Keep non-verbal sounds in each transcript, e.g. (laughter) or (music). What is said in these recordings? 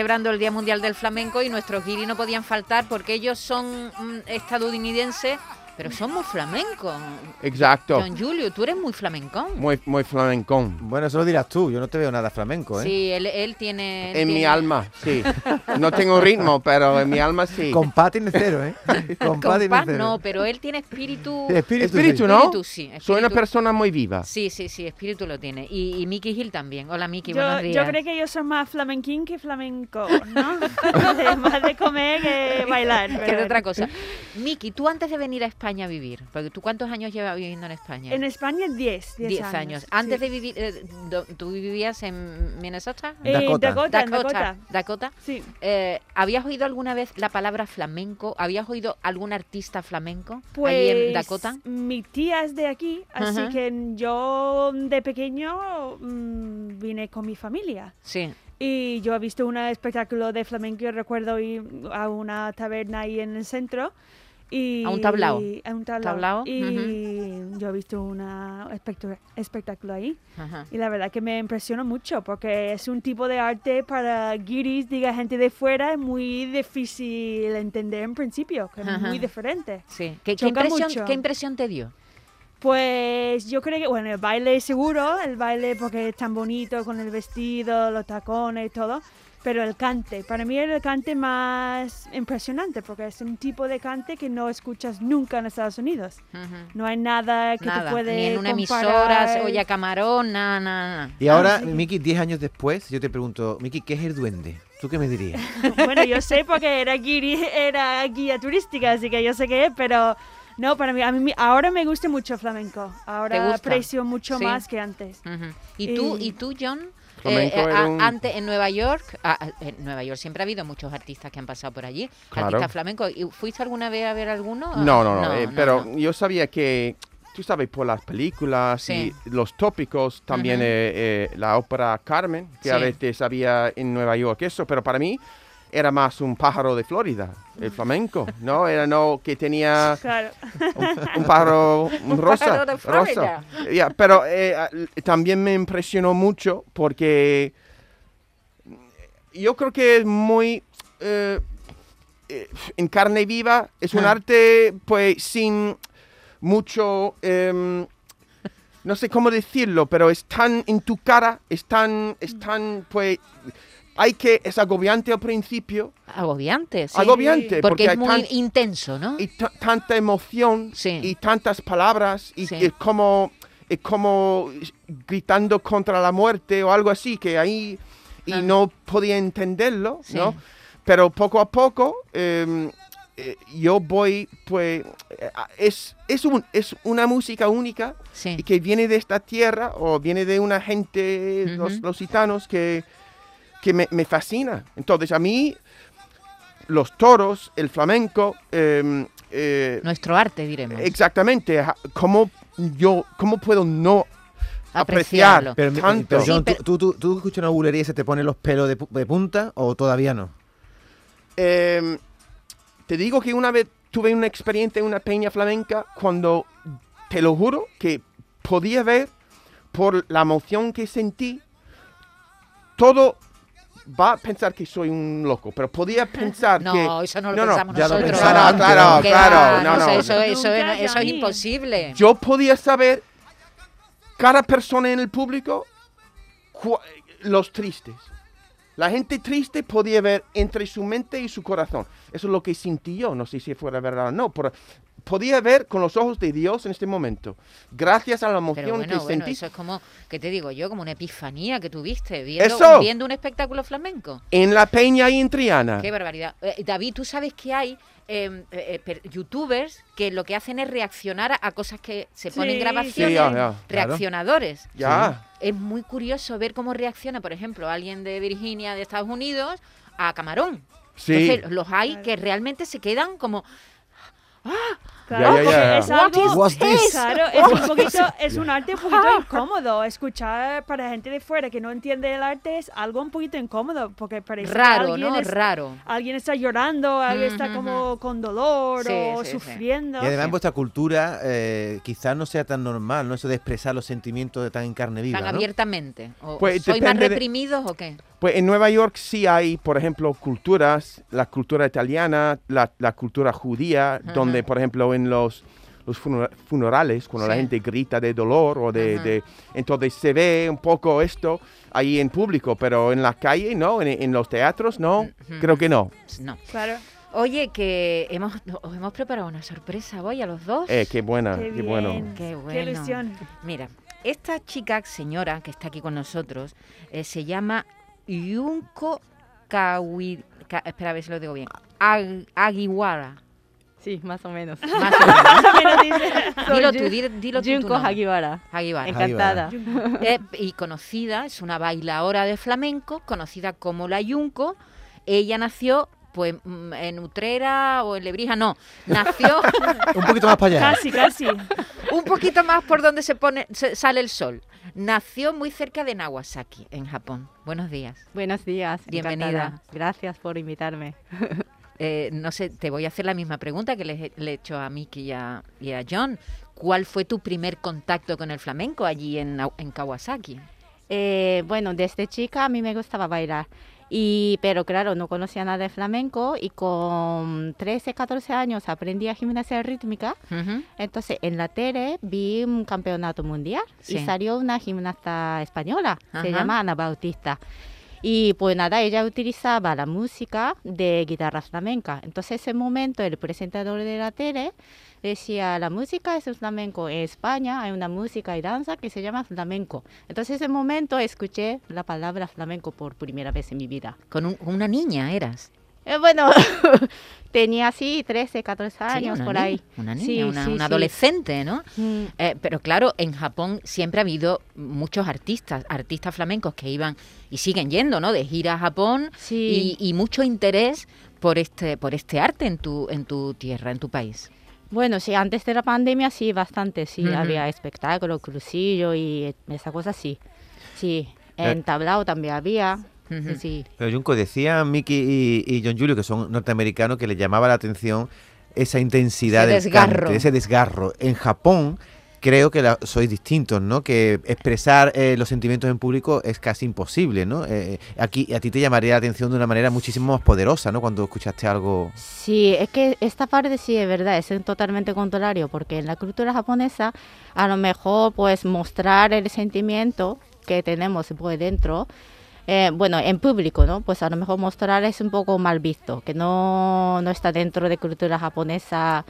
Celebrando el Día Mundial del Flamenco y nuestros guiris no podían faltar porque ellos son mm, estadounidenses, pero son muy flamencos. Exacto. John Julio, tú eres muy flamencón. Muy, muy flamencón. Bueno, eso lo dirás tú, yo no te veo nada flamenco, ¿eh? Sí, él, él tiene... él En mi alma, sí. (laughs) No tengo ritmo, pero en mi alma sí. Compás tiene cero, ¿eh? Compás tiene Compás cero. no, pero él tiene espíritu... Sí, espíritu, Espíritu, sí. ¿no? Espíritu, sí, Soy una espíritu. persona muy viva. Sí, sí, sí, espíritu lo tiene. Y, y Mickey Hill también. Hola, Mickey, Yo, buenos días. yo creo que yo soy más flamenquín que flamenco, ¿no? (laughs) más de comer que bailar. Que de otra cosa. Mickey, tú antes de venir a España a vivir, porque tú cuántos años llevas viviendo en España? En España 10, 10 Diez años. años. Antes sí. de vivir, eh, ¿tú vivías en Minnesota? Eh, Dakota. Dakota, en Dakota. Dakota. Dakota. Sí. Eh, ¿Habías oído alguna vez la palabra flamenco? ¿Habías oído algún artista flamenco Pues ahí en Dakota? mi tía es de aquí, así Ajá. que yo de pequeño mm, vine con mi familia. Sí. Y yo he visto un espectáculo de flamenco, recuerdo ir a una taberna ahí en el centro. Y, A un tablao. A un tablao. Tablao, Y yo he visto un espectáculo ahí. Y la verdad que me impresionó mucho porque es un tipo de arte para guiris, diga gente de fuera, es muy difícil entender en principio, que es muy diferente. Sí. ¿Qué, impresión. ¿Qué impresión te dio? Pues yo creo que, bueno, el baile seguro, el baile porque es tan bonito con el vestido, los tacones y todo, pero el cante, para mí era el cante más impresionante porque es un tipo de cante que no escuchas nunca en Estados Unidos. Ujú. No hay nada que Nada, te puede ni en una comparar. emisora, Olla Camarón, nada, nada. nada. Y ahora, Ah, sí. Miki, 10 años después, yo te pregunto, Miki, ¿qué es el duende? ¿Tú qué me dirías? (laughs) bueno, yo sé porque era, guiri- era guía turística, así que yo sé qué es, pero no, para mí, a mí ahora me gusta mucho flamenco. ¿Te Ahora aprecio mucho Sí. más que antes. Ujú. ¿Y tú, Y- y tú John? Eh, eh, a- un- Antes en Nueva York, ah, en Nueva York siempre ha habido muchos artistas que han pasado por allí, Claro. artistas flamencos. ¿Y ¿Fuiste alguna vez a ver alguno? No, no, no. No, eh, pero no. yo sabía que, tú sabes, por las películas Sí. y los tópicos, también Ujú. eh, eh, la ópera Carmen, que a veces había en Nueva York, eso, pero para mí era más un pájaro de Florida, el flamenco, ¿no? Era no que tenía Claro. un pájaro (laughs) un rosa. pájaro de Florida. rosa. Pero eh, también me impresionó mucho porque yo creo que es muy eh, eh, en carne viva, es un Ah. arte pues sin mucho, em, no sé cómo decirlo, pero es tan en tu cara, es tan, es tan pues, hay que, es agobiante al principio, Agobiante, sí. agobiante, Porque, es hay muy tan- intenso, ¿no? y ta- tanta emoción Sí. y tantas palabras y Sí. es como es como gritando contra la muerte o algo así que ahí y Ah. no podía entenderlo Sí. no pero poco a poco em, eh, yo voy pues eh, es es un es una música única Sí. y que viene de esta tierra o viene de una gente los, los gitanos que que me, me fascina entonces a mí los toros el flamenco em, eh, Nuestro arte, diremos. Exactamente. ¿Cómo yo, cómo puedo no Apreciarlo. apreciar Pero, tanto? pero, John, Sí, pero- ¿tú, tú, tú escuchas una bulería y se te ponen los pelos de, de punta o todavía no? Em, te digo que una vez tuve una experiencia en una peña flamenca cuando, te lo juro, que podía ver por la emoción que sentí, todo va a pensar que soy un loco, pero podía pensar No, que... eso no lo no, no, pensamos ya lo nosotros. pensaba No, no, antes, claro, ¿no? Claro, va, no, no. Eso, eso, eso es imposible. Yo podía saber cada persona en el público los tristes. La gente triste podía ver entre su mente y su corazón. Eso es lo que sentí yo. No sé si fuera verdad o no, pero podía ver con los ojos de Dios en este momento. Gracias a la emoción bueno, que bueno, sentí. eso es como, ¿qué te digo yo? Como una epifanía que tuviste viendo, ¡Eso! viendo un espectáculo flamenco. En la peña y en Triana. Qué barbaridad. Eh, David, tú sabes que hay eh, eh, eh, youtubers que lo que hacen es reaccionar a, cosas que se ponen grabaciones. Sí, ya, ya. Reaccionadores. Ya. Es muy curioso ver cómo reacciona, por ejemplo, alguien de Virginia, de Estados Unidos, a Camarón. Sí. Entonces, los hay que realmente se quedan como... 啊 Claro, ya, porque ya. es algo, claro, es un poquito, es un arte un poquito (laughs) incómodo. Escuchar para gente de fuera que no entiende el arte es algo un poquito incómodo, porque parece que Raro, alguien ¿no? es- Raro. Alguien está llorando, alguien está como con dolor Sí, o sí, sí. sufriendo. Y además en vuestra cultura eh, quizás no sea tan normal, ¿no? Eso de expresar los sentimientos de tan en carne viva, Tan ¿no? abiertamente. ¿O Pues ¿Soy más de- reprimidos o qué? Pues en Nueva York sí hay, por ejemplo, culturas, la cultura italiana, la, la cultura judía, donde, por ejemplo, en los, los funera- funerales, cuando la gente grita de dolor o de, de- Entonces se ve un poco esto ahí en público, pero en la calle no, en, en los teatros no, creo que no. No. Claro. Oye, que hemos, os hemos preparado una sorpresa hoy a los dos. Eh, qué buena, Qué qué, bueno. Qué bueno. Qué ilusión. Mira, esta chica, señora, que está aquí con nosotros, eh, se llama Yunko Kawi... Ka- espera a ver si lo digo bien. Ag- Agiwara. Sí, más o menos. (laughs) Más o menos. Más o menos dice. (laughs) dilo tú, dilo, dilo tú. Junko. Hagiwara. Encantada. Eh, y conocida, es una bailadora de flamenco, conocida como la Yunco. Ella nació pues mm, en Utrera o en Lebrija, no, nació (laughs) Un poquito más para allá. Casi, casi. un poquito más por donde se pone se- sale el sol. Nació muy cerca de Nagasaki, en Japón. Buenos días. Buenos días. Bienvenida. encantada. Gracias por invitarme. Eh, no sé, te voy a hacer la misma pregunta que le, he hecho a Miki y a, y a John. ¿Cuál fue tu primer contacto con el flamenco allí en, en Kawasaki? Eh, bueno, desde chica a mí me gustaba bailar. Y, pero claro, no conocía nada de flamenco y con 13, 14 años aprendí a gimnasia rítmica. Ujú. Entonces en la tele vi un campeonato mundial Sí. y salió una gimnasta española, Ajá. se llama Ana Bautista. Y pues nada, ella utilizaba la música de guitarra flamenca. Entonces ese momento el presentador de la tele decía, la música es flamenco. En España hay una música y danza que se llama flamenco. Entonces ese momento escuché la palabra flamenco por primera vez en mi vida. Con un- una niña eras. Eh, bueno, (laughs) tenía así 13, 14 Sí, años por niña, ahí. Una niña, Sí, una, sí, una sí. adolescente, ¿no? Mm. Eh, pero claro, en Japón siempre ha habido muchos artistas, artistas flamencos que iban y siguen yendo, ¿no? De gira a Japón y, y mucho interés por este, por este arte en tu, en tu tierra, en tu país. Bueno, sí, antes de la pandemia sí, bastante, sí, había espectáculos, crucillo y esa cosa sí. Sí, Eh. en tablao también había. Sí. Pero Junko, decía Mickey y, y John Julio, que son norteamericanos, que les llamaba la atención esa intensidad Ese del desgarro. cante, ese desgarro. En Japón creo que la- sois distintos, ¿no? Que expresar eh, los sentimientos en público es casi imposible, ¿no? Eh, aquí a ti te llamaría la atención de una manera muchísimo más poderosa, ¿no? Cuando escuchaste algo... Sí, es que esta parte sí es verdad, es totalmente contrario, porque en la cultura japonesa a lo mejor pues mostrar el sentimiento que tenemos pues dentro, eh, bueno, en público, ¿no? Pues a lo mejor mostrar es un poco mal visto, que no, no está dentro de cultura japonesa,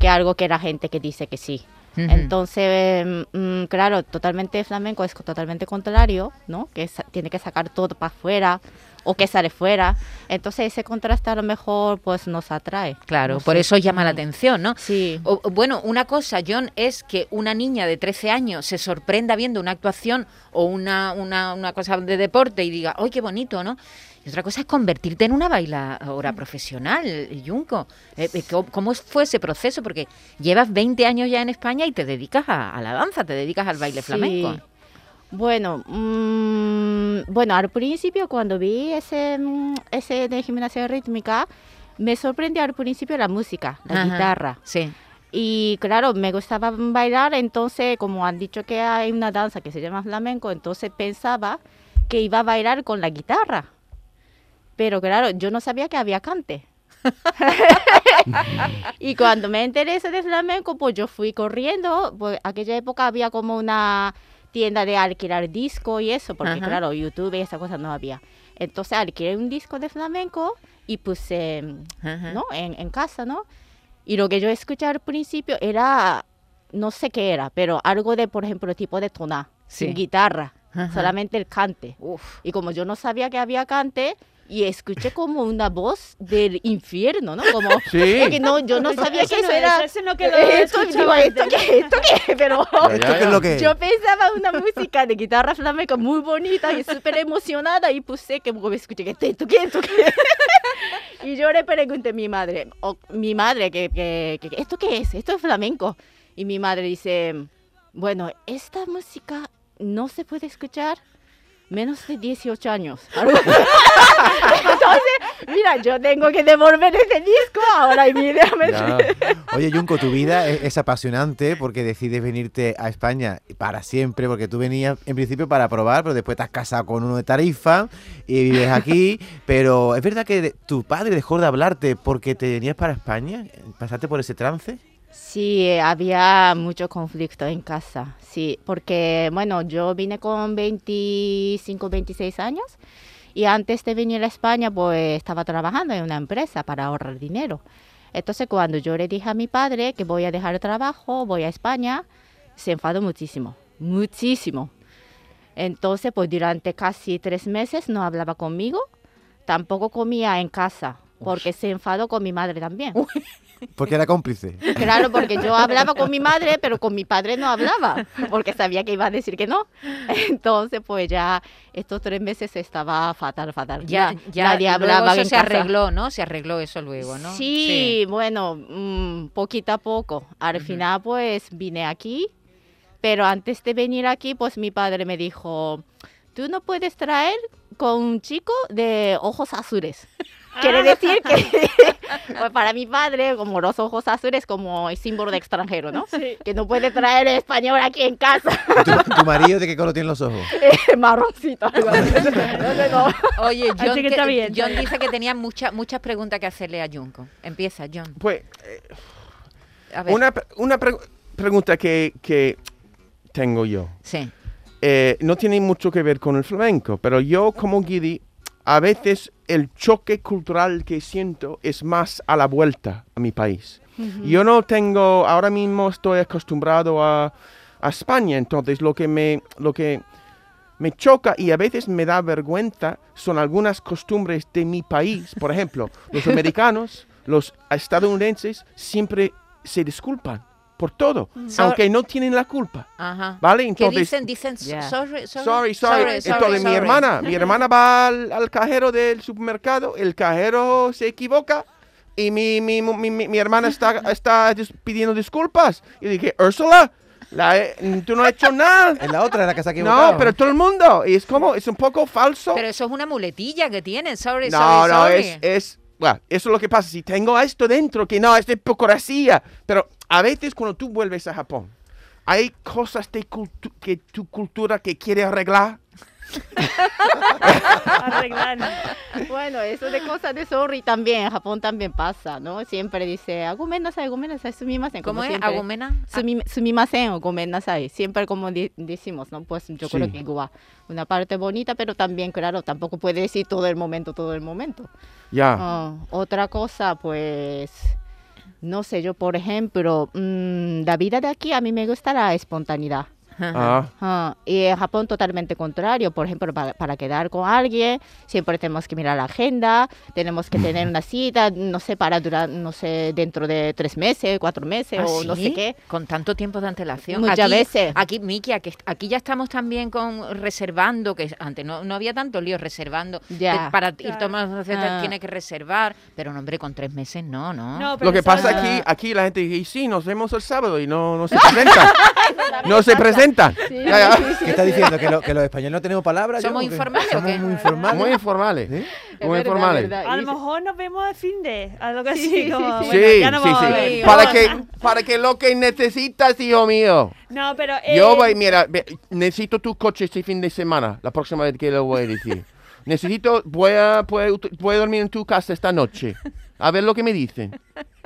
que algo que la gente que dice que sí. Entonces, mm, claro, totalmente flamenco es totalmente contrario, ¿no? Que tiene que sacar todo para afuera o que sale fuera. Entonces, ese contraste a lo mejor pues nos atrae. Claro, No por sé. eso llama la atención, ¿no? Sí. O- bueno, una cosa, John, es que una niña de 13 años se sorprenda viendo una actuación o una, una, una cosa de deporte y diga, ¡ay, qué bonito!, ¿no? Y otra cosa es convertirte en una bailadora profesional, Junco. Eh, eh, ¿cómo- ¿Cómo fue ese proceso? Porque llevas 20 años ya en España y te dedicas a, a la danza, te dedicas al baile flamenco. Bueno, mm, bueno, al principio cuando vi ese, mm, ese de gimnasia rítmica, me sorprendió al principio la música, la Ajá. guitarra. Sí. Y claro, me gustaba bailar, entonces como han dicho que hay una danza que se llama flamenco, entonces pensaba que iba a bailar con la guitarra. Pero claro, yo no sabía que había cante. (laughs) y cuando me enteré de flamenco, pues yo fui corriendo, pues aquella época había como una tienda de alquilar disco y eso, porque Ajá. claro, YouTube y esa cosa no había. Entonces alquilé un disco de flamenco y puse Ajá. ¿no? En, en casa, ¿no? Y lo que yo escuché al principio era, no sé qué era, pero algo de, por ejemplo, tipo de toná, Sí. sin guitarra, Ajá. solamente el cante. Uf. Y como yo no sabía que había cante, y escuché como una voz del infierno, ¿no? Como, (laughs) Sí. es que no, yo no sabía que Eso eso no era... es, eso no que lo esto, digo, ¿esto qué? ¿Esto qué? (laughs) Pero... Ya, ¿Esto ya, qué es ya. lo que es? Yo pensaba una música de guitarra flamenca muy bonita y súper emocionada y puse que como escuché que esto, que esto, que (laughs) Y yo le pregunté a mi madre, o mi madre, que, que, que- ¿esto qué es? Esto es flamenco. Y mi madre dice, bueno, esta música no se puede escuchar menos de 18 años. (laughs) Entonces, mira, yo tengo que devolver ese disco ahora inmediatamente. Ya. Oye, Junco, tu vida es, es apasionante porque decides venirte a España para siempre, porque tú venías en principio para probar, pero después te has casado con uno de Tarifa y vives aquí. (laughs) pero ¿es verdad que tu padre dejó de hablarte porque te venías para España? ¿Pasaste por ese trance? Sí, había mucho conflicto en casa, sí, porque bueno, yo vine con 25, 26 años y antes de venir a España pues estaba trabajando en una empresa para ahorrar dinero. Entonces cuando yo le dije a mi padre que voy a dejar el trabajo, voy a España, se enfadó muchísimo, muchísimo. Entonces pues durante casi tres meses no hablaba conmigo, tampoco comía en casa, porque se enfadó con mi madre también. Porque era cómplice. Claro, porque yo hablaba con mi madre, pero con mi padre no hablaba, porque sabía que iba a decir que no. Entonces, pues ya estos tres meses estaba fatal, fatal. Ya, ya nadie luego hablaba eso en se casa. arregló, ¿no? Se arregló eso luego, ¿no? Sí, bueno, mm, poquito a poco. Al Ujú. final, pues vine aquí, pero antes de venir aquí, pues mi padre me dijo, tú no puedes traer con un chico de ojos azules. Quiere decir que (laughs) pues, para mi padre, como los ojos azules, como el símbolo de extranjero, ¿no? Sí. Que no puede traer español aquí en casa. ¿Tu, tu marido de qué color tiene los ojos? (laughs) Marroncito. algo así. Entonces, (laughs) no. Oye, John, Así que está bien, John dice que tenía muchas muchas preguntas que hacerle a Junko. Empieza, John. Pues, eh, A ver. una, una pre- pregunta que, que tengo yo. Sí. eh, no tiene mucho que ver con el flamenco, pero yo como guidi, a veces el choque cultural que siento es más a la vuelta a mi país. Yo no tengo, ahora mismo estoy acostumbrado a, a España, entonces lo que me, lo que me choca y a veces me da vergüenza son algunas costumbres de mi país. Por ejemplo, los (laughs) americanos, los estadounidenses siempre se disculpan por todo, So- aunque no tienen la culpa. Ajá. ¿Vale? ¿Qué Entonces, dicen? Dicen sorry, sorry, Sorry, sorry. Entonces mi hermana, (laughs) mi hermana va al, al cajero del supermercado, el cajero se equivoca y mi, mi, mi, mi- mi hermana está, (laughs) está dis- pidiendo disculpas. Y dije, Ursula, la he- tú no has hecho nada. (laughs) En la otra era que se ha equivocado. No, pero todo el mundo. Y es como, es un poco falso. Pero eso es una muletilla que tienen. Sorry, no, sorry, no, sorry. es, es, bueno, eso es lo que pasa. Si tengo esto dentro, que no, es de hipocresía. Pero a veces cuando tú vuelves a Japón, hay cosas de cultu- que tu cultura que quiere arreglar. Arreglar. Bueno, eso de cosas de sorry también, en Japón también pasa, ¿no? Siempre dice, "Ah, agumennasai, agumennasai, sumimasen. ¿Cómo es? ¿Agumena? Sumi- sumimasen o gomennasai, siempre como decimos, ¿no? Pues yo creo que igual, una parte bonita, pero también, claro, tampoco puede decir todo el momento, todo el momento. Ya. Ah, otra cosa, pues, no sé, yo por ejemplo, mm, la vida de aquí a mí me gusta la espontaneidad. Ah, Ah, y en Japón totalmente contrario. Por ejemplo, para, para quedar con alguien, siempre tenemos que mirar la agenda, tenemos que tener una cita, no sé, para durar, no sé, dentro de tres meses, cuatro meses ¿Ah, o no sí? sé qué. Con tanto tiempo de antelación. Muchas aquí, veces. Aquí, Miki, aquí, aquí ya estamos también con reservando, que antes no, no había tanto lío reservando. Ya. De- para ir Claro. tomando una cita Ah. tiene que reservar. Pero, no, hombre, con tres meses no, ¿no? No, Lo que pasa aquí, aquí la gente dice, sí, nos vemos el sábado y no, no se (laughs) presentan. no se presentan. Sí, Ya, ya. sí, sí, ¿Qué está sí. diciendo? ¿Que, lo- que los españoles no tenemos palabras? ¿Somos ¿o informales o Somos qué? muy informales. Muy informales. Es Muy verdad, informales. verdad. A lo mejor nos vemos a fin de, algo así Sí, sí, como, sí. bueno, Sí, ya no sí, vamos a sí. ver. Para que, para que lo que necesitas, hijo mío. No, pero Yo eh, voy, mira, necesito tu coche este fin de semana, la próxima vez que lo voy a decir. Necesito, voy a, voy a, voy a dormir en tu casa esta noche. A ver lo que me dicen.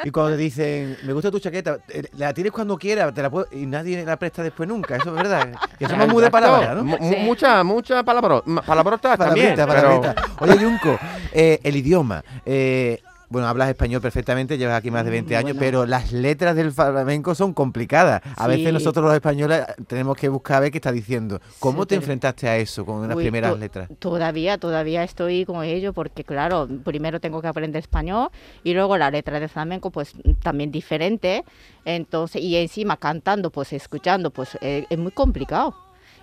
Y cuando te dicen, me gusta tu chaqueta, eh, la tienes cuando quieras, te la puedo- y nadie la presta después nunca, eso es verdad. Que somos muy de palabras, ¿no? Mu- mu- Sí. Mucha, mucha palabra, ma- palabrotas también. Palabrita, pero- palabrita. Oye, Junco, eh, el idioma. eh, bueno, hablas español perfectamente, llevas aquí más de 20 Mm, años, bueno. pero las letras del flamenco son complicadas. A veces nosotros los españoles tenemos que buscar a ver qué está diciendo. ¿Cómo Sí, te pero- enfrentaste a eso con las Uy, primeras letras? Todavía, todavía estoy con ello porque, claro, primero tengo que aprender español y luego la letra de flamenco, pues también diferente. Entonces, y encima cantando, pues escuchando, pues eh, es muy complicado.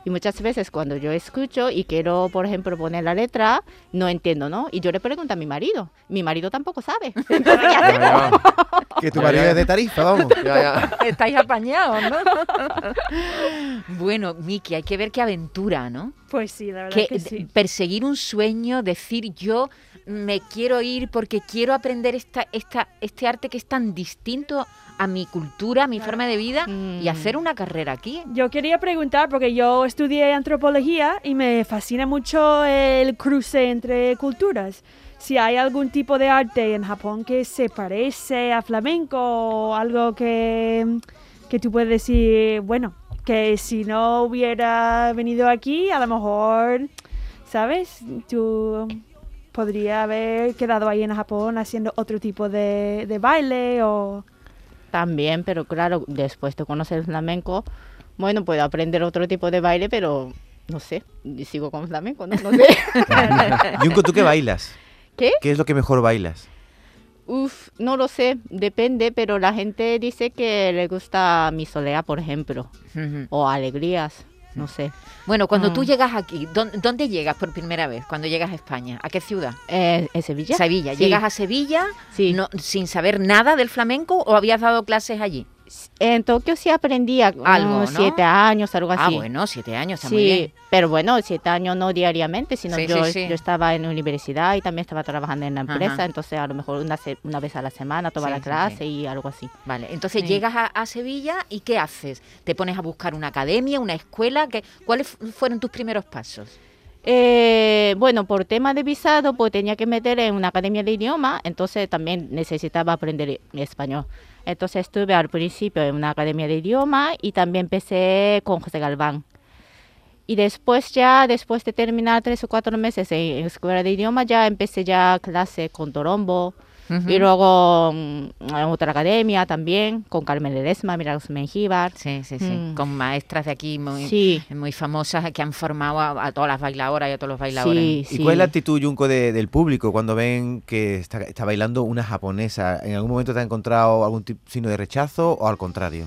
Y muchas veces cuando yo escucho y quiero, por ejemplo, poner la letra, no entiendo, ¿no? Y yo le pregunto a mi marido. Mi marido tampoco sabe. (laughs) Entonces, ¿qué hacemos? Que tu marido es de Tarifa, vamos. (laughs) Ya, ya. Estáis apañados, ¿no? (laughs) bueno, Miki, hay que ver qué aventura, ¿no? Pues sí, la verdad que sí. perseguir un sueño, decir yo me quiero ir porque quiero aprender esta, esta, este arte que es tan distinto a mi cultura, a mi forma de vida y Mm. hacer una carrera aquí. Yo quería preguntar, porque yo estudié antropología y me fascina mucho el cruce entre culturas. Si hay algún tipo de arte en Japón que se parece a flamenco o algo que, que tú puedes decir, bueno, que si no hubiera venido aquí, a lo mejor, ¿sabes? Tú podría haber quedado ahí en Japón haciendo otro tipo de, de baile o... También, pero claro, después de conocer el flamenco, bueno, puedo aprender otro tipo de baile, pero no sé, sigo con flamenco, ¿no? No sé. (laughs) Yunko, ¿tú qué bailas? ¿Qué? ¿Qué es lo que mejor bailas? Uf, no lo sé, depende, pero la gente dice que le gusta mi solea, por ejemplo, o alegrías, no sé. Bueno, cuando tú Ah. llegas aquí, ¿dó- ¿dónde llegas por primera vez? Cuando llegas a España, ¿a qué ciudad? Eh, ¿En Sevilla? Sevilla. Sí. ¿Llegas a Sevilla Sí. no- sin saber nada del flamenco o habías dado clases allí? En Tokio sí aprendía Algo, ¿no? siete años, algo Ah, así. bueno, siete años, está muy Sí, bien. pero bueno, siete años no diariamente, sino Sí, yo, sí, yo estaba en la universidad y también estaba trabajando en la empresa, Ajá. entonces a lo mejor una, una vez a la semana toda la clase y algo así. Vale, entonces llegas a, a Sevilla y ¿qué haces? ¿Te pones a buscar una academia, una escuela? ¿Qué, ¿Cuáles fu- fueron tus primeros pasos? Eh, bueno, por tema de visado, pues tenía que meter en una academia de idioma, entonces también necesitaba aprender español. Entonces estuve al principio en una academia de idioma y también empecé con José Galván. Y después ya, después de terminar tres o cuatro meses en, en escuela de idioma, ya empecé ya clase con Torombo. Y luego mm, en otra academia también, con Carmen Ledesma, Milagros Mengíbar. Sí, sí, sí. Mm. Con maestras de aquí muy, Sí, muy famosas que han formado a, a todas las bailadoras y a todos los bailadores. sí, ¿Y sí. cuál es la actitud, Yunko, de- del público cuando ven que está, está bailando una japonesa? ¿En algún momento te ha encontrado algún tipo, signo de rechazo o al contrario?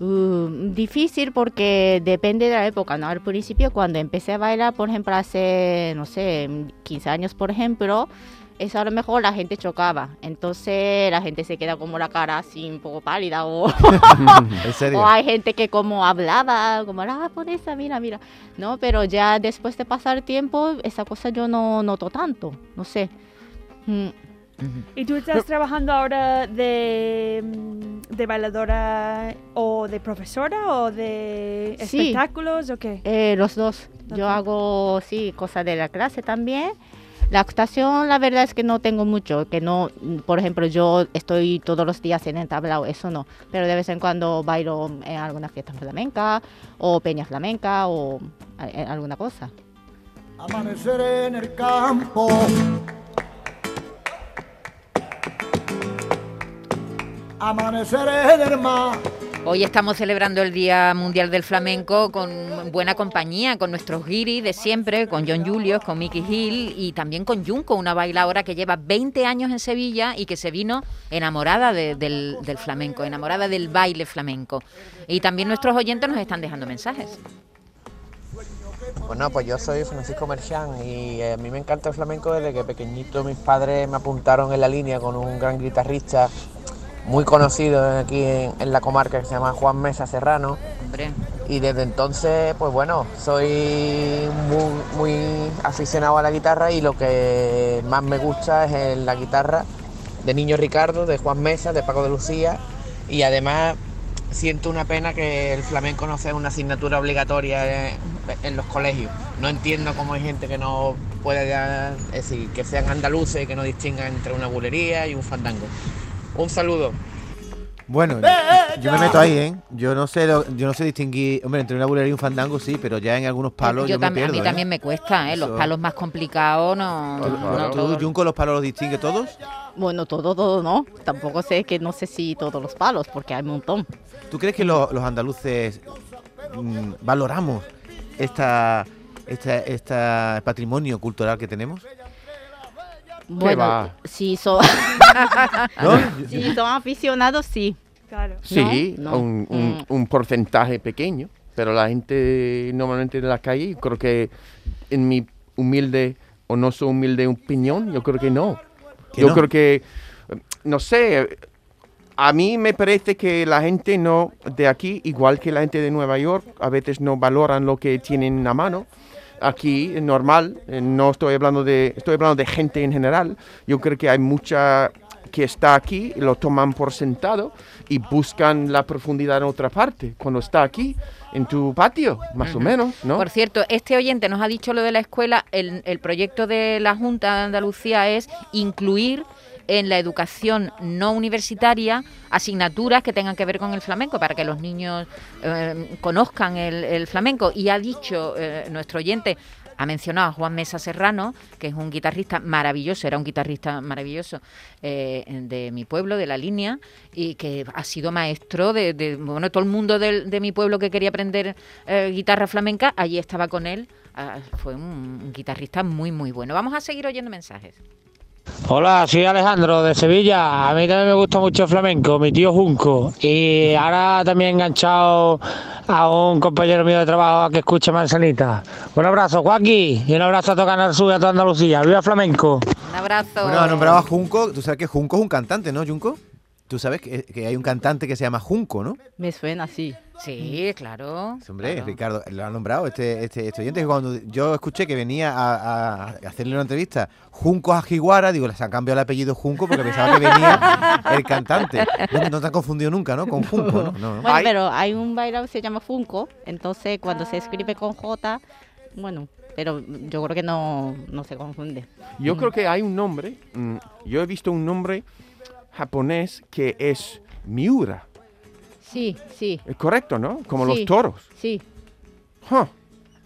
Uh, difícil porque depende de la época, ¿no? Al principio cuando empecé a bailar, por ejemplo, hace, no sé, 15 años, por ejemplo, eso a lo mejor la gente chocaba. Entonces la gente se queda como la cara así un poco pálida o, (laughs) (laughs) ¿En serio? o hay gente que como hablaba, como la japonesa, mira, mira. No, pero ya después de pasar tiempo, esa cosa yo no noto tanto, no sé. Mm. ¿Y tú estás trabajando ahora de, mm, de bailadora o de profesora o de Sí. espectáculos o qué? Eh, los dos. Yo hago, sí, cosas de la clase también. La actuación, la verdad es que no tengo mucho, que no, por ejemplo, yo estoy todos los días en el tablao, eso no, pero de vez en cuando bailo en alguna fiesta flamenca o peña flamenca o en alguna cosa. Amanecer en el campo. Amanecer en el mar. Hoy estamos celebrando el Día Mundial del Flamenco con buena compañía, con nuestros guiris de siempre, con John Julius, con Mickey Hill y también con Junco, una bailadora que lleva 20 años en Sevilla y que se vino enamorada de- del, del flamenco, enamorada del baile flamenco. Y también nuestros oyentes nos están dejando mensajes. Bueno, pues yo soy Francisco Merchán y eh, a mí me encanta el flamenco desde que pequeñito mis padres me apuntaron en la línea con un gran guitarrista muy conocido aquí en, en la comarca que se llama Juan Mesa Serrano Hombre, y desde entonces pues bueno, soy muy, muy aficionado a la guitarra y lo que más me gusta es eh, la guitarra de Niño Ricardo, de Juan Mesa, de Paco de Lucía y además siento una pena que el flamenco no sea una asignatura obligatoria en, en los colegios. No entiendo cómo hay gente que no puede, ya- es decir, que sean andaluces y que no distingan entre una bulería y un fandango. Un saludo. Bueno, yo me meto ahí, ¿eh? Yo no sé, lo- yo no sé distinguir, hombre, entre una bulería y un fandango sí, pero ya en algunos palos yo, yo me también, pierdo. a mí ¿eh? también me cuesta, ¿eh? los Eso- palos más complicados no... no ¿Tú, todo- Junco, los palos los distingue todos? Bueno, todo, todo no. Tampoco sé que no sé si todos los palos, porque hay un montón. ¿Tú crees que lo- los andaluces mm, valoramos esta, esta, esta patrimonio cultural que tenemos? Bueno, va? si son, (laughs) ¿No? si son aficionados, sí. Claro. Sí, No, no. Un, un- Mm. un porcentaje pequeño. Pero la gente normalmente en la calle, yo creo que en mi humilde o no so humilde opinión, yo creo que no. ¿Que Yo no? creo que, no sé, a mí me parece que la gente no de aquí, igual que la gente de Nueva York, a veces no valoran lo que tienen a mano. Aquí es normal, eh, no estoy hablando de, estoy hablando de gente en general. Yo creo que hay mucha que está aquí y lo toman por sentado y buscan la profundidad en otra parte. Cuando está aquí, en tu patio, más o menos, ¿no? Por cierto, este oyente nos ha dicho lo de la escuela. El, el proyecto de la Junta de Andalucía es incluir en la educación no universitaria asignaturas que tengan que ver con el flamenco para que los niños eh, conozcan el, flamenco. Y ha dicho eh, nuestro oyente, ha mencionado a Juan Mesa Serrano, que es un guitarrista maravilloso, era un guitarrista maravilloso eh, de mi pueblo, de la línea, y que ha sido maestro de, de- bueno, todo el mundo de, mi pueblo que quería aprender guitarra flamenca, allí estaba con él. Ah, fue un guitarrista muy, muy bueno. Vamos a seguir oyendo mensajes. Hola, soy Alejandro de Sevilla. A mí también me gusta mucho el flamenco, mi tío Junco. Y ahora también he enganchado a un compañero mío de trabajo que escucha Manzanita. Un abrazo, Joaquín, y un abrazo a todo Canal Sur y a toda Andalucía. ¡Viva flamenco! Un abrazo. Bueno, ha nombrado a Junco. Tú sabes que Junco es un cantante, ¿no, Junco? Tú sabes que, que hay un cantante que se llama Junco, ¿no? Me suena así. Sí, claro. Sí, Hombre, claro. Ricardo, lo ha nombrado este, este, este oyente que cuando yo escuché que venía a, a hacerle una entrevista Junco a Jiguara, digo, les han cambiado el apellido Junco porque pensaba que venía el cantante. No, no te has confundido nunca, ¿no? Con Junco, ¿no? No, ¿no? Bueno, Hay- pero hay un bailaor que se llama Funko, entonces cuando se escribe con J, bueno, pero yo creo que no, no se confunde. Yo creo que hay un nombre, mm, yo he visto un nombre japonés que es Miura. Sí, sí, Es correcto, ¿no? Como Sí. los toros. sí. Huh.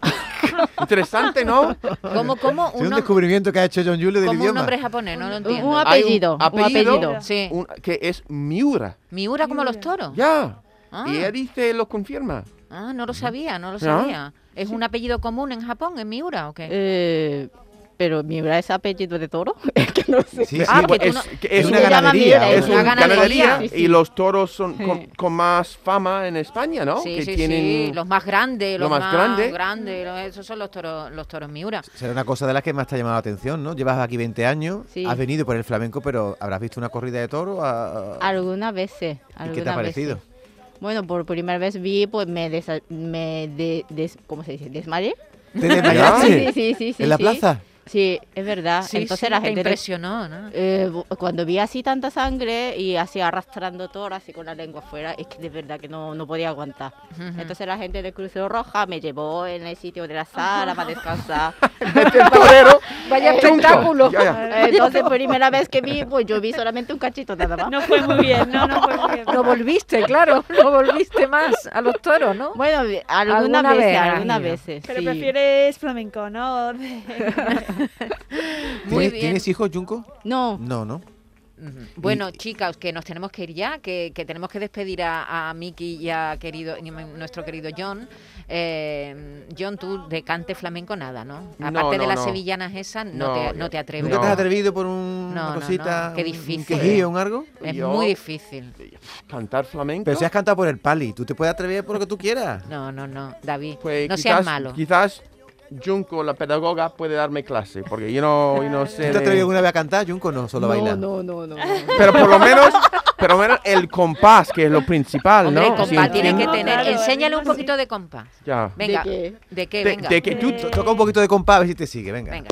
(laughs) Interesante, ¿no? ¿Cómo, cómo Es un, un descubrimiento que ha hecho John Julio del como un idioma. nombre japonés? No lo entiendo. Un un apellido, un apellido. Sí. Un- que es Miura. Miura como los toros. Ya. Ah. Y ella dice, lo confirma. Ah, no lo sabía, no lo sabía. ¿Es un apellido común en Japón, en Miura o qué? Eh, pero Miura es apellido de toro, (laughs) es que no sé. Sí, sí, Ah, es, no- una ganadería. Miura, es una una ganadería. ganadería Sí, sí. y los toros son con, más fama en España, ¿no? Sí, que sí, tienen sí, los más grandes, lo los más más, grande. grandes, los- esos son los toros, los toros Miura. Será una cosa de las que más te ha llamado la atención, ¿no? Llevas aquí 20 años, Sí. has venido por el flamenco, pero habrás visto una corrida de toro. a- a- Algunas veces. ¿Y qué te ha parecido? veces. Bueno, por primera vez vi, pues me, desa- me de- des- ¿cómo se dice? ¿Desmayé? ¿Te desmayaste? (laughs) Sí, sí, sí, sí. ¿En la sí. plaza? Sí, es verdad. Sí, Entonces sí, la te gente... impresionó, ¿no? Eh, cuando vi así tanta sangre y así arrastrando todo, así con la lengua afuera, es que de verdad que no, no podía aguantar. Ujú. Entonces la gente del Crucero Roja me llevó en el sitio de la sala para descansar. (laughs) el torero. (laughs) Vaya chunco. espectáculo. Ya, ya. Entonces, primera vez que vi, pues yo vi solamente un cachito nada más. No fue muy bien, no, no fue muy bien. No volviste, claro, no volviste más a los toros, ¿no? Bueno, algunas Alguna vez veces, has algunas veces. Pero sí. prefieres flamenco, ¿no? (laughs) (laughs) Muy ¿Tienes, bien. ¿Tienes hijos, Junco? No, No, no. Bueno, chicas, que nos tenemos que ir ya, que, que tenemos que despedir a, a Miki y a querido, nuestro querido John. Eh, John, tú de cante flamenco nada, ¿no? No, Aparte de las no. sevillanas esas, no, No, te, no te atreves. ¿Nunca No. te has atrevido por un- No, una cosita? no, qué difícil. ¿Un un algo? Es Yo- muy difícil. Cantar flamenco. Pero si has cantado por el pali, tú te puedes atrever por lo que tú quieras. No, no, no, David, Pues no quizás, seas malo. Quizás Junco, la pedagoga, puede darme clase, porque yo no, yo no ¿Tú sé. te has de- atrevido alguna vez a cantar, Junco, o no? Solo no, bailar. no, no, no. Pero por lo menos, pero menos el compás, que es lo principal, Hombre, ¿no? compás Si tiene que tener. Claro, Enséñale un poquito sí. de compás. Ya. Venga. qué? ¿De qué? De, Venga. de que tú Tú toca un poquito de compás a ver si te sigue, venga. Venga.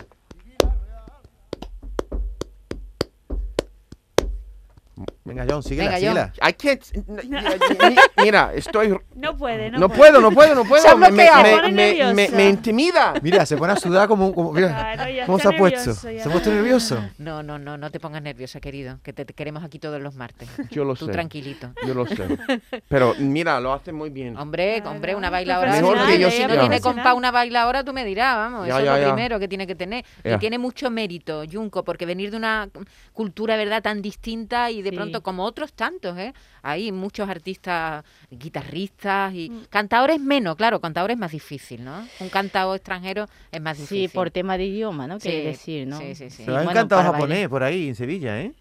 Venga, John, síguela, Venga, John. I can't- Mira, estoy. (laughs) No puede, no, No puede. puedo, no puedo, no puedo. (laughs) Se Me, me, bloqueado. me- Se pone me- nerviosa. me- me intimida. Mira, se pone a sudar como... como mira, Claro, ya ¿Cómo se está ha puesto? nervioso, ya. ¿Se ha puesto nervioso? No, no, no, no te pongas nerviosa, querido, que te, te queremos aquí todos los martes. Yo lo Tú sé. tranquilito. Yo lo sé. (laughs) Pero mira, lo hace muy bien. Hombre, Claro, hombre, una bailadora. Mejor si que no- yo si no ya. tiene compa una bailadora, tú me dirás, vamos, Ya, eso ya, es lo ya. primero que tiene que tener. Y Ya. tiene mucho mérito, Junco, porque venir de una cultura, ¿verdad?, tan distinta y de Sí. pronto, como otros tantos, ¿eh? Hay muchos artistas, guitarristas y Mm. cantadores menos, claro, cantadores es más difícil, ¿no? Un cantador extranjero es más difícil. Sí, por tema de idioma, ¿no? Quiere Sí, decir, ¿no? sí, sí, sí. Pero hay un Bueno, cantado para japonés bailar. por ahí, en Sevilla, ¿eh?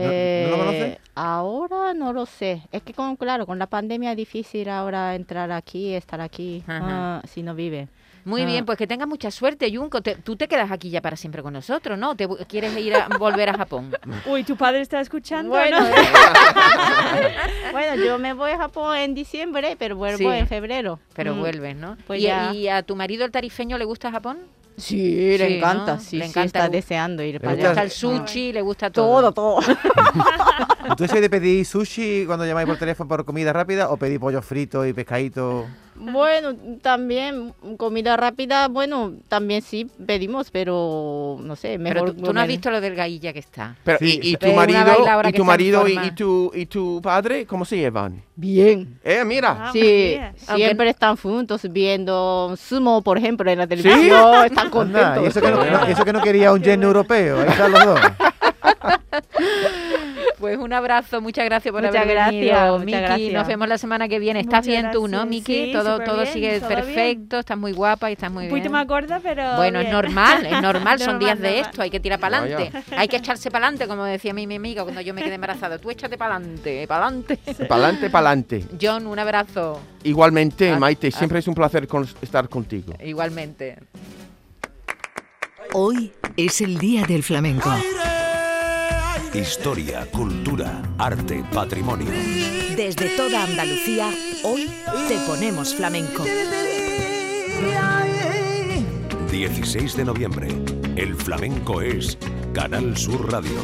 ¿No- no lo conoces? Eh, Ahora no lo sé. Es que, con, claro, con la pandemia es difícil ahora entrar aquí, estar aquí, ah, si no vive. Muy Ah. bien, pues que tengas mucha suerte, Junco. Te- tú te quedas aquí ya para siempre con nosotros, ¿no? ¿Te quieres ir a (laughs) volver a Japón? Uy, ¿tu padre está escuchando? Bueno, ¿no? (laughs) bueno, yo me voy a Japón en diciembre, pero vuelvo Sí. en febrero. Pero Mm. vuelves, ¿no? Pues ¿Y, ya. y a tu marido el tarifeño le gusta Japón? Sí, le Sí, encanta, ¿no? sí, Le encanta está deseando ir Le gusta el sushi, le gusta todo. Todo, todo. (laughs) (laughs) ¿Tú sois de pedir sushi cuando llamáis por teléfono por comida rápida o pedís pollo frito y pescadito? Bueno, también comida rápida, bueno, también sí pedimos, pero no sé, Pero mejor tú, tú no has visto lo del gailla que está. Pero, Sí, y, y sí. tu marido, y tu marido y, tu, y tu padre, ¿cómo se llevan? Bien. Eh, mira. Ah, muy Sí, bien. siempre están juntos viendo sumo, por ejemplo, en la televisión, están Anda, contentos. y eso que, no, no- eso que no quería un yen europeo, ahí están los dos. (laughs) Pues un abrazo, muchas gracias por Muchas haber gracias, venido, muchas Miki. gracias. Nos vemos la semana que viene. Estás Muchas bien tú, ¿no. Miki? Sí, todo todo bien, sigue todo bien. perfecto, estás muy guapa y estás muy Un poquito bien. más gorda, pero. Bueno, es normal, es normal, (laughs) son Normal, días de normal. esto, hay que tirar para adelante. Hay que echarse para adelante, como decía mi, mi amiga cuando yo me quedé embarazada. Tú échate para adelante, para adelante. Pa'lante, pa'lante. John, un abrazo. Igualmente, Ah, Maite, ah. siempre es un placer con- estar contigo. Igualmente. Hoy es el Día del Flamenco. Historia, cultura, arte, patrimonio. Desde toda Andalucía, hoy te ponemos flamenco. 16 de noviembre. El flamenco es Canal Sur Radio.